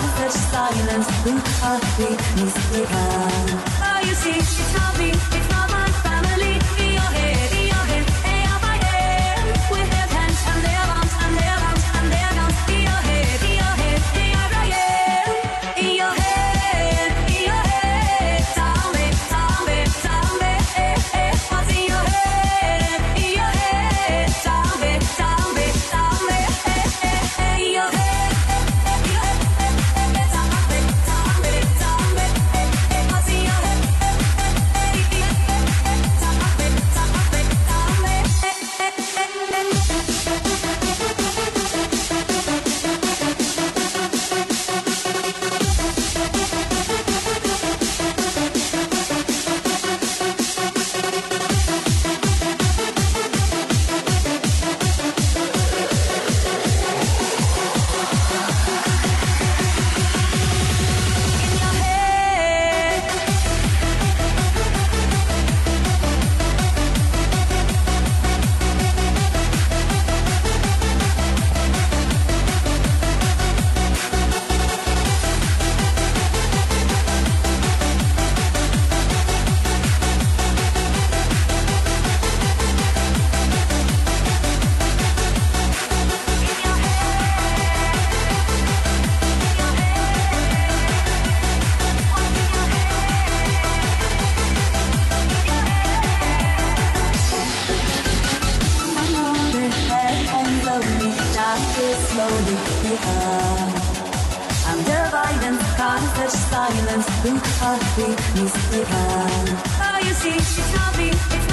body silence, with heartbeat, music began. Oh, you see, she told me I'm the violence, can't touch silence. Look how we mistaken. Oh, you see, she's happy. It's